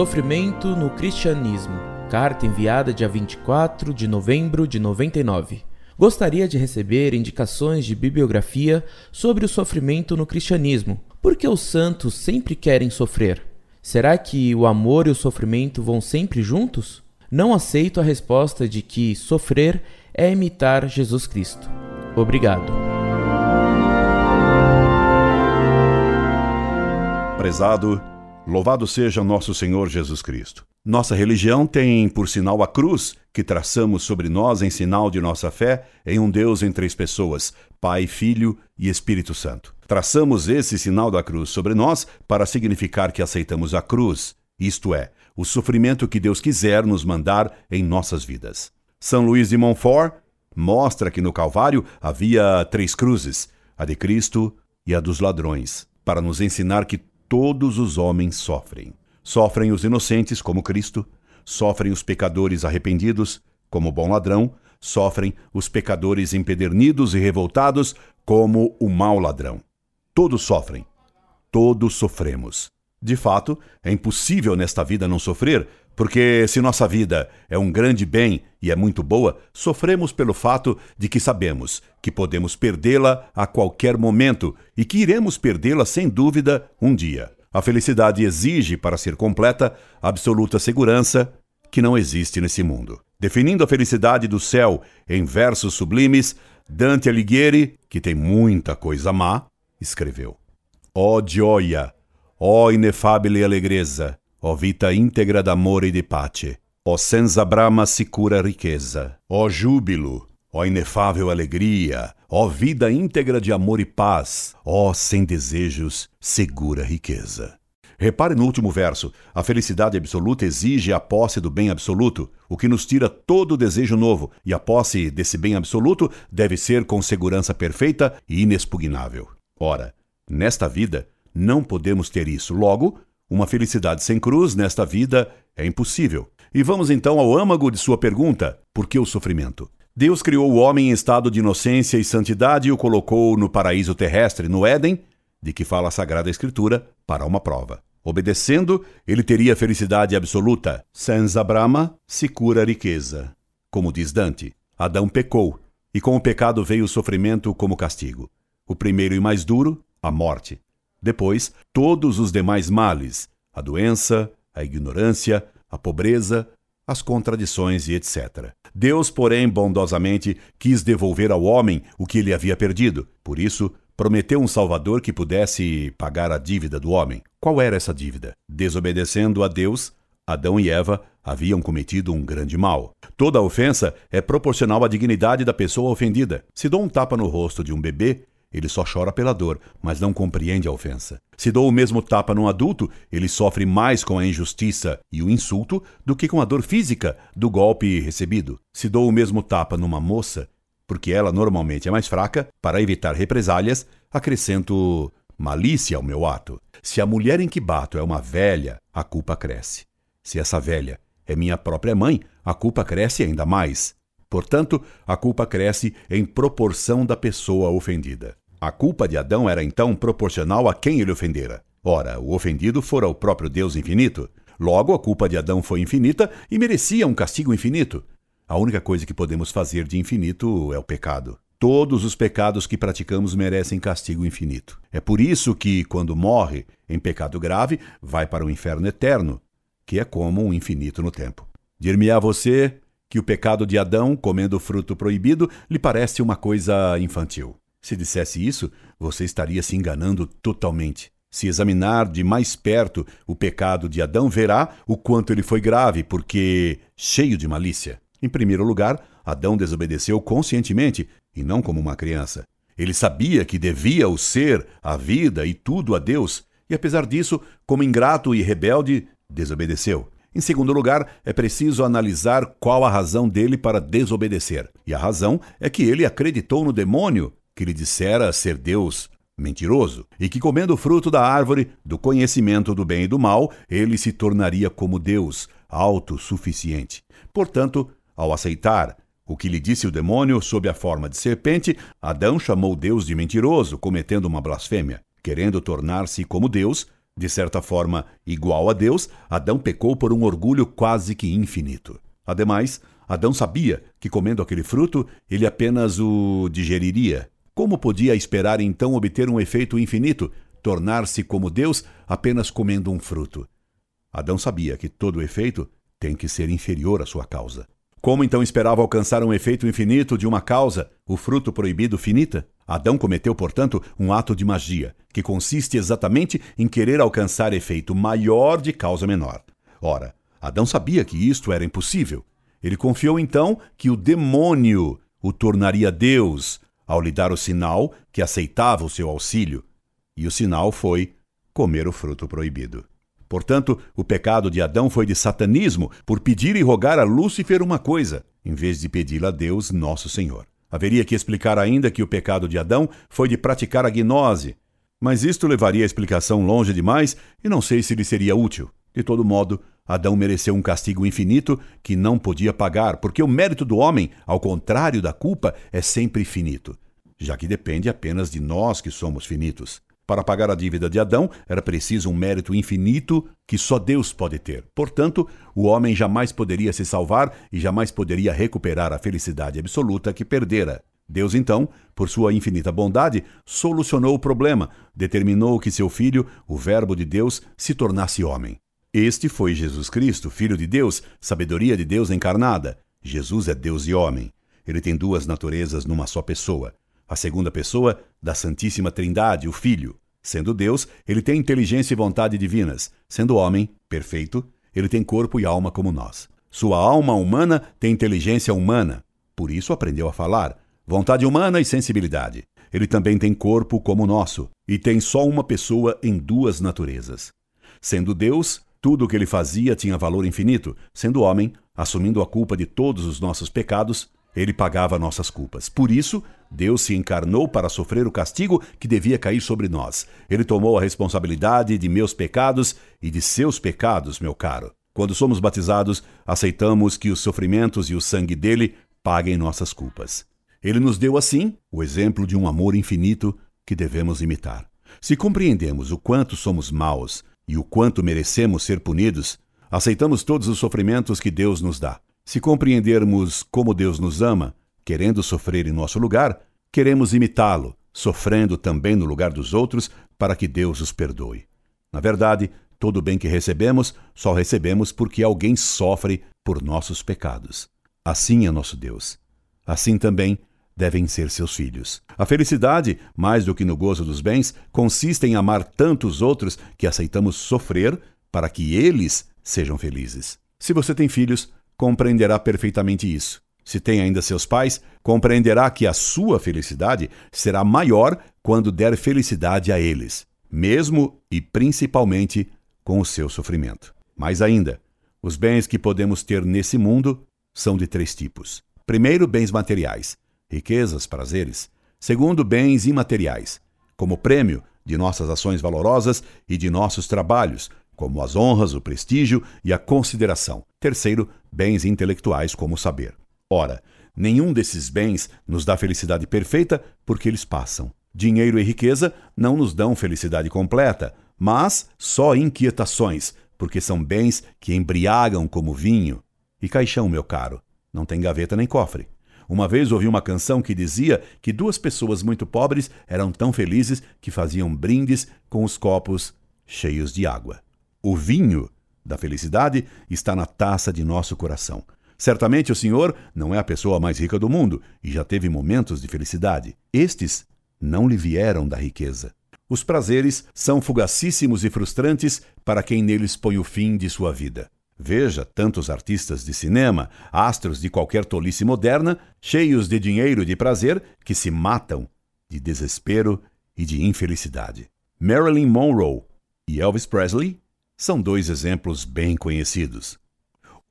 Sofrimento no cristianismo. Carta enviada dia 24 de novembro de 99. Gostaria de receber indicações de bibliografia sobre o sofrimento no cristianismo. Por que os santos sempre querem sofrer? Será que o amor e o sofrimento vão sempre juntos? Não aceito a resposta de que sofrer é imitar Jesus Cristo. Obrigado. Prezado, louvado seja nosso Senhor Jesus Cristo. Nossa religião tem por sinal a cruz que traçamos sobre nós em sinal de nossa fé em um Deus em três pessoas, Pai, Filho e Espírito Santo. Traçamos esse sinal da cruz sobre nós para significar que aceitamos a cruz, isto é, o sofrimento que Deus quiser nos mandar em nossas vidas. São Luís de Montfort mostra que no Calvário havia três cruzes, a de Cristo e a dos ladrões, para nos ensinar que todos os homens sofrem. Sofrem os inocentes, como Cristo, sofrem os pecadores arrependidos, como bom ladrão, sofrem os pecadores empedernidos e revoltados, como o mau ladrão. Todos sofrem. Todos sofremos. De fato, é impossível nesta vida não sofrer, porque se nossa vida é um grande bem e é muito boa, sofremos pelo fato de que sabemos que podemos perdê-la a qualquer momento e que iremos perdê-la sem dúvida um dia. A felicidade exige, para ser completa, absoluta segurança que não existe nesse mundo. Definindo a felicidade do céu em versos sublimes, Dante Alighieri, que tem muita coisa má, escreveu: Ó oh, gioia, ó oh, inefabile allegrezza, ó vita íntegra d'amore e di pace, ó senza brama sicura riqueza, ó júbilo, ó inefável alegria, ó vida íntegra de amor e paz, ó sem desejos, segura riqueza. Repare no último verso: a felicidade absoluta exige a posse do bem absoluto, o que nos tira todo desejo novo, e a posse desse bem absoluto deve ser com segurança perfeita e inexpugnável. Ora, nesta vida, não podemos ter isso. Logo, uma felicidade sem cruz nesta vida é impossível. E vamos então ao âmago de sua pergunta: por que o sofrimento? Deus criou o homem em estado de inocência e santidade e o colocou no paraíso terrestre, no Éden, de que fala a Sagrada Escritura, para uma prova. Obedecendo, ele teria felicidade absoluta. Senza brama, se cura riqueza. Como diz Dante, Adão pecou, e com o pecado veio o sofrimento como castigo. O primeiro e mais duro, a morte. Depois, todos os demais males: a doença, a ignorância, a pobreza, as contradições e etc. Deus, porém, bondosamente quis devolver ao homem o que ele havia perdido. Por isso, prometeu um Salvador que pudesse pagar a dívida do homem. Qual era essa dívida? Desobedecendo a Deus, Adão e Eva haviam cometido um grande mal. Toda ofensa é proporcional à dignidade da pessoa ofendida. Se dou um tapa no rosto de um bebê, ele só chora pela dor, mas não compreende a ofensa. Se dou o mesmo tapa num adulto, ele sofre mais com a injustiça e o insulto do que com a dor física do golpe recebido. Se dou o mesmo tapa numa moça, porque ela normalmente é mais fraca, para evitar represálias, acrescento malícia ao meu ato. Se a mulher em que bato é uma velha, a culpa cresce. Se essa velha é minha própria mãe, a culpa cresce ainda mais. Portanto, a culpa cresce em proporção da pessoa ofendida. A culpa de Adão era então proporcional a quem ele ofendera. Ora, o ofendido fora o próprio Deus infinito. Logo, a culpa de Adão foi infinita e merecia um castigo infinito. A única coisa que podemos fazer de infinito é o pecado. Todos os pecados que praticamos merecem castigo infinito. É por isso que, quando morre em pecado grave, vai para o inferno eterno, que é como um infinito no tempo. Dir-me-á você que o pecado de Adão, comendo o fruto proibido, lhe parece uma coisa infantil. Se dissesse isso, você estaria se enganando totalmente. Se examinar de mais perto o pecado de Adão, verá o quanto ele foi grave, porque cheio de malícia. Em primeiro lugar, Adão desobedeceu conscientemente e não como uma criança. Ele sabia que devia o ser, a vida e tudo a Deus, e apesar disso, como ingrato e rebelde, desobedeceu. Em segundo lugar, é preciso analisar qual a razão dele para desobedecer. E a razão é que ele acreditou no demônio que lhe dissera ser Deus mentiroso, e que comendo o fruto da árvore do conhecimento do bem e do mal, ele se tornaria como Deus, autossuficiente. Portanto, ao aceitar o que lhe disse o demônio sob a forma de serpente, Adão chamou Deus de mentiroso, cometendo uma blasfêmia. Querendo tornar-se como Deus, De certa forma, igual a Deus, Adão pecou por um orgulho quase que infinito. Ademais, Adão sabia que comendo aquele fruto, ele apenas o digeriria. Como podia esperar então obter um efeito infinito, tornar-se como Deus apenas comendo um fruto? Adão sabia que todo efeito tem que ser inferior à sua causa. Como então esperava alcançar um efeito infinito de uma causa, o fruto proibido finita? Adão cometeu, portanto, um ato de magia, que consiste exatamente em querer alcançar efeito maior de causa menor. Ora, Adão sabia que isto era impossível. Ele confiou então que o demônio o tornaria Deus ao lhe dar o sinal que aceitava o seu auxílio. E o sinal foi comer o fruto proibido. Portanto, o pecado de Adão foi de satanismo por pedir e rogar a Lúcifer uma coisa, em vez de pedir a Deus, nosso Senhor. Haveria que explicar ainda que o pecado de Adão foi de praticar a gnose, mas isto levaria a explicação longe demais e não sei se lhe seria útil. De todo modo, Adão mereceu um castigo infinito que não podia pagar, porque o mérito do homem, ao contrário da culpa, é sempre finito, já que depende apenas de nós que somos finitos. Para pagar a dívida de Adão, era preciso um mérito infinito que só Deus pode ter. Portanto, o homem jamais poderia se salvar e jamais poderia recuperar a felicidade absoluta que perdera. Deus, então, por sua infinita bondade, solucionou o problema, determinou que seu filho, o Verbo de Deus, se tornasse homem. Este foi Jesus Cristo, Filho de Deus, sabedoria de Deus encarnada. Jesus é Deus e homem. Ele tem duas naturezas numa só pessoa. A segunda pessoa da Santíssima Trindade, o Filho. Sendo Deus, ele tem inteligência e vontade divinas. Sendo homem, perfeito, ele tem corpo e alma como nós. Sua alma humana tem inteligência humana. Por isso aprendeu a falar. Vontade humana e sensibilidade. Ele também tem corpo como o nosso, e tem só uma pessoa em duas naturezas. Sendo Deus, tudo o que ele fazia tinha valor infinito. Sendo homem, assumindo a culpa de todos os nossos pecados, ele pagava nossas culpas. Por isso, Deus se encarnou para sofrer o castigo que devia cair sobre nós. Ele tomou a responsabilidade de meus pecados e de seus pecados, meu caro. Quando somos batizados, aceitamos que os sofrimentos e o sangue dele paguem nossas culpas. Ele nos deu, assim, o exemplo de um amor infinito que devemos imitar. Se compreendemos o quanto somos maus e o quanto merecemos ser punidos, aceitamos todos os sofrimentos que Deus nos dá. Se compreendermos como Deus nos ama, querendo sofrer em nosso lugar, queremos imitá-lo, sofrendo também no lugar dos outros, para que Deus os perdoe. Na verdade, todo o bem que recebemos, só recebemos porque alguém sofre por nossos pecados. Assim é nosso Deus. Assim também devem ser seus filhos. A felicidade, mais do que no gozo dos bens, consiste em amar tantos outros que aceitamos sofrer para que eles sejam felizes. Se você tem filhos, compreenderá perfeitamente isso. Se tem ainda seus pais, compreenderá que a sua felicidade será maior quando der felicidade a eles, mesmo e principalmente com o seu sofrimento. Mais ainda, os bens que podemos ter nesse mundo são de três tipos. Primeiro, bens materiais riquezas, prazeres. Segundo, bens imateriais, como prêmio de nossas ações valorosas e de nossos trabalhos, como as honras, o prestígio e a consideração. Terceiro, bens intelectuais, como o saber. Ora, nenhum desses bens nos dá felicidade perfeita porque eles passam. Dinheiro e riqueza não nos dão felicidade completa, mas só inquietações, porque são bens que embriagam como vinho. E caixão, meu caro, não tem gaveta nem cofre. Uma vez ouvi uma canção que dizia que duas pessoas muito pobres eram tão felizes que faziam brindes com os copos cheios de água. O vinho da felicidade está na taça de nosso coração. Certamente o Senhor não é a pessoa mais rica do mundo e já teve momentos de felicidade. Estes não lhe vieram da riqueza. Os prazeres são fugacíssimos e frustrantes para quem neles põe o fim de sua vida. Veja tantos artistas de cinema, astros de qualquer tolice moderna, cheios de dinheiro e de prazer, que se matam de desespero e de infelicidade. Marilyn Monroe e Elvis Presley são dois exemplos bem conhecidos.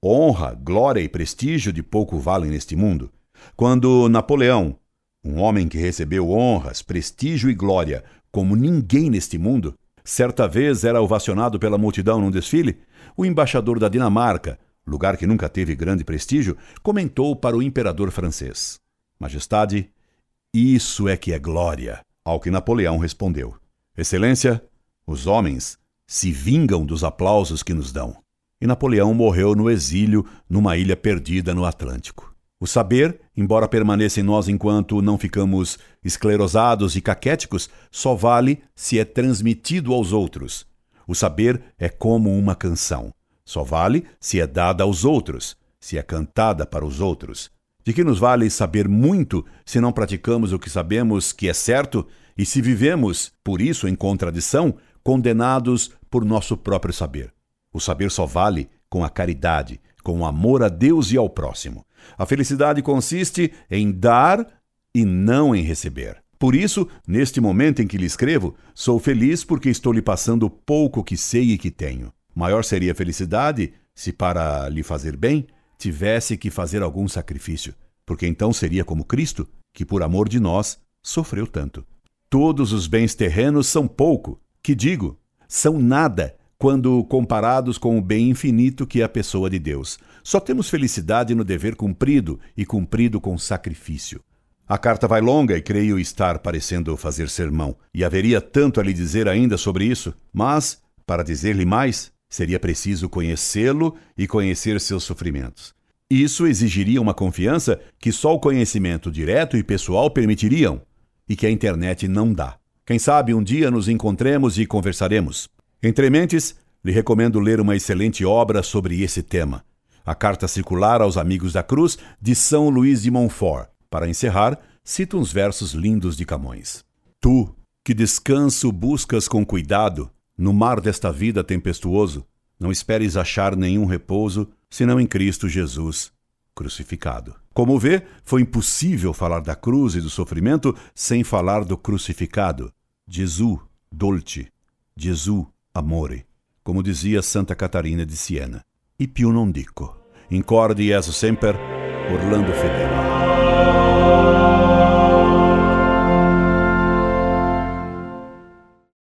Honra, glória e prestígio de pouco valem neste mundo. Quando Napoleão, um homem que recebeu honras, prestígio e glória como ninguém neste mundo, certa vez era ovacionado pela multidão num desfile, o embaixador da Dinamarca, lugar que nunca teve grande prestígio, comentou para o imperador francês: Majestade, isso é que é glória. Ao que Napoleão respondeu: Excelência, os homens se vingam dos aplausos que nos dão. E Napoleão morreu no exílio, numa ilha perdida no Atlântico. O saber, embora permaneça em nós enquanto não ficamos esclerosados e caquéticos, só vale se é transmitido aos outros. O saber é como uma canção. Só vale se é dada aos outros, se é cantada para os outros. De que nos vale saber muito se não praticamos o que sabemos que é certo e se vivemos, por isso, em contradição, condenados por nosso próprio saber? O saber só vale com a caridade, com o amor a Deus e ao próximo. A felicidade consiste em dar e não em receber. Por isso, neste momento em que lhe escrevo, sou feliz porque estou lhe passando pouco que sei e que tenho. Maior seria a felicidade se, para lhe fazer bem, tivesse que fazer algum sacrifício, porque então seria como Cristo, que por amor de nós sofreu tanto. Todos os bens terrenos são pouco, que digo, são nada quando comparados com o bem infinito que é a pessoa de Deus. Só temos felicidade no dever cumprido e cumprido com sacrifício. A carta vai longa e creio estar parecendo fazer sermão, e haveria tanto a lhe dizer ainda sobre isso, mas, para dizer-lhe mais, Seria preciso conhecê-lo e conhecer seus sofrimentos. Isso exigiria uma confiança que só o conhecimento direto e pessoal permitiriam, e que a internet não dá. Quem sabe um dia nos encontremos e conversaremos. Entre mentes, lhe recomendo ler uma excelente obra sobre esse tema, a Carta Circular aos Amigos da Cruz, de São Luís de Montfort. Para encerrar, cito uns versos lindos de Camões. Tu, que descanso buscas com cuidado, no mar desta vida tempestuoso, não esperes achar nenhum repouso senão em Cristo Jesus crucificado. Como vê, foi impossível falar da cruz e do sofrimento sem falar do crucificado. Jesus dolce, Jesus amore, como dizia Santa Catarina de Siena. E più non dico. Incorde Jesus semper, Orlando Fedeli.